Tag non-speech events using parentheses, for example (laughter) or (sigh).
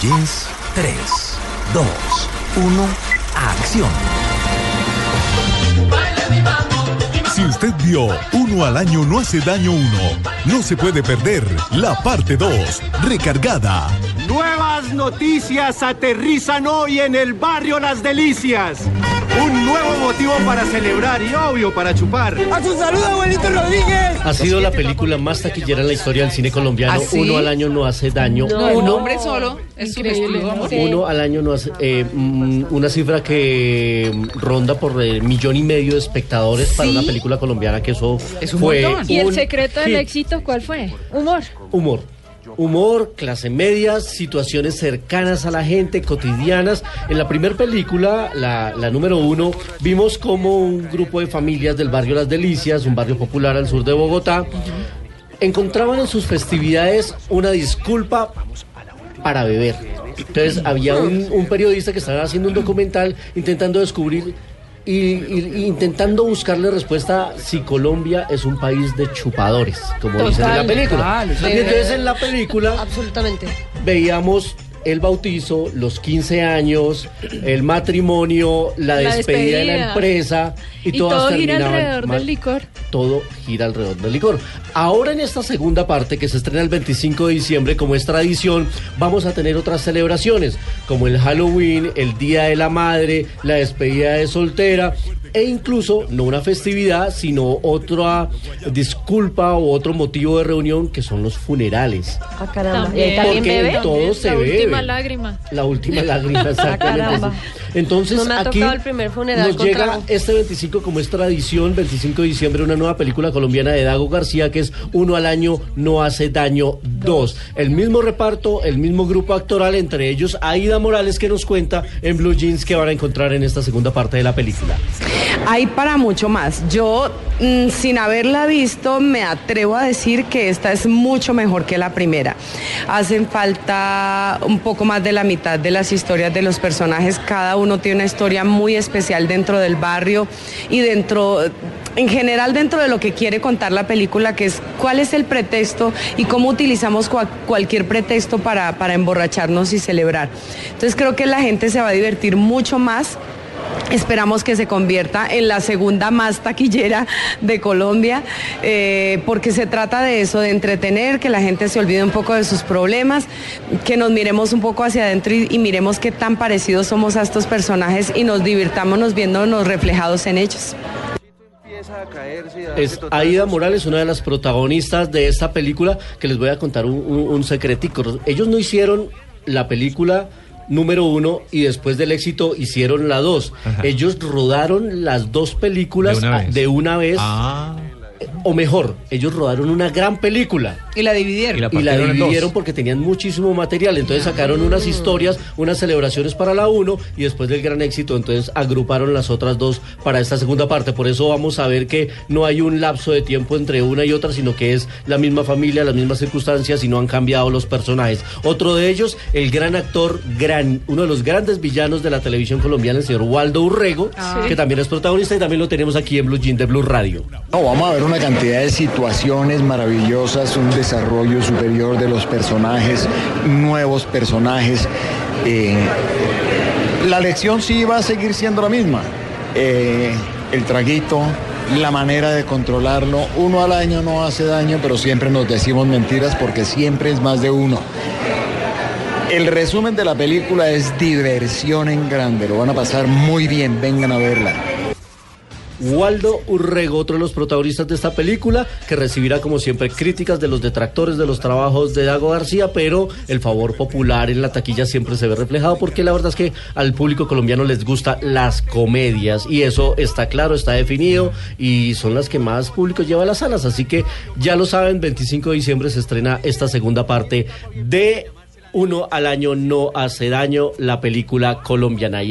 Jeans 3, 2, 1, acción. Si usted vio Uno al año no hace daño uno, no se puede perder la parte 2, recargada. Nuevas noticias aterrizan hoy en el barrio Las Delicias. Un nuevo motivo para celebrar y obvio para chupar. ¡A su salud, abuelito Rodríguez! Ha sido la película más taquillera en la historia del cine colombiano. ¿Ah, sí? Uno al año no hace daño. No, un Uno, hombre solo es amor. uno al año no hace. eh, una cifra que mm, ronda por el millón y medio de espectadores para una película colombiana, que eso Es un fue. montón. ¿Y el secreto del éxito cuál fue? Humor. Humor. Humor, clase media, situaciones cercanas a la gente, cotidianas. En la primera película, la, la número uno, vimos como un grupo de familias del barrio Las Delicias, un barrio popular al sur de Bogotá, encontraban en sus festividades una disculpa para beber. Entonces había un, un periodista que estaba haciendo un documental intentando descubrir y, y- y intentando buscarle respuesta si Colombia es un país de chupadores, como dicen en la Total, película. total, y es entonces en la película Absolutamente. veíamos el bautizo, los 15 años, el matrimonio, la, La despedida, de la empresa y, Y, todas todo gira alrededor mal. del licor. Todo gira alrededor del licor. Ahora en esta segunda parte que se estrena el 25 de diciembre, como es tradición, vamos a tener otras celebraciones, como el Halloween, el Día de la Madre, la despedida de soltera e incluso no una festividad, sino otra disculpa o otro motivo de reunión que son los funerales. Ah, caramba. ¿Y También, Porque todo se la bebe. última lágrima. La última lágrima, (laughs) exactamente. caramba. Entonces, No me ha aquí tocado el primer funeral nos llega trago. este 25, como es tradición, 25 de diciembre, una nueva película colombiana de Dago García, que es Uno al año no hace daño, dos. El mismo reparto, el mismo grupo actoral, entre ellos Aida Morales, que nos cuenta en Blue Jeans que van a encontrar en esta segunda parte de la película. Hay para mucho más. Yo, mm, sin haberla visto, me atrevo a decir que esta es mucho mejor que la primera. Hacen falta un poco más de la mitad de las historias de los personajes. Cada uno tiene una historia muy especial dentro del barrio y dentro, en general, dentro de lo que quiere contar la película, que es cuál es el pretexto y cómo utilizamos cua- cualquier pretexto para, para emborracharnos y celebrar. Entonces creo que la gente se va a divertir mucho más Esperamos que se convierta en la segunda más taquillera de Colombia, eh, porque se trata de eso, de entretener, que la gente se olvide un poco de sus problemas, que nos miremos un poco hacia adentro y, miremos qué tan parecidos somos a estos personajes y nos divirtámonos viéndonos reflejados en ellos. Es Aida Morales, una de las protagonistas de esta película, que les voy a contar un, un, un secretico. Ellos no hicieron la película número uno y después del éxito hicieron la dos. Ellos rodaron las dos películas De una a- vez. de una vez. Ah, O mejor, ellos rodaron una gran película. Y la dividieron. Y la Y dividieron porque tenían muchísimo material. Entonces sacaron unas historias, unas celebraciones para la uno y después del gran éxito, entonces agruparon las otras dos para esta segunda parte. Por eso vamos a ver que no hay un lapso de tiempo entre una y otra, sino que es la misma familia, las mismas circunstancias y no han cambiado los personajes. Otro de ellos, el gran actor, gran, uno de los grandes villanos de la televisión colombiana, el señor Waldo Urrego, que también es protagonista y también lo tenemos aquí en Blue Jean de Blue Radio. No, vamos a ver una cantidad de situaciones maravillosas, un desarrollo superior de los personajes, nuevos personajes. Eh, la lección sí va a seguir siendo la misma. Eh, el traguito, la manera de controlarlo. Uno al año no hace daño, pero siempre nos decimos mentiras porque siempre es más de uno. El resumen de la película es diversión en grande. Lo van a pasar muy bien. Vengan a verla. Waldo Urrego, otro de los protagonistas de esta película, que recibirá como siempre críticas de los detractores de los trabajos de Dago García, pero el favor popular en la taquilla siempre se ve reflejado porque la verdad es que al público colombiano les gusta las comedias y eso está claro, está definido y son las que más público lleva a las salas, así que ya lo saben, 25 de diciembre se estrena esta segunda parte de Uno al año no hace daño, la película colombiana.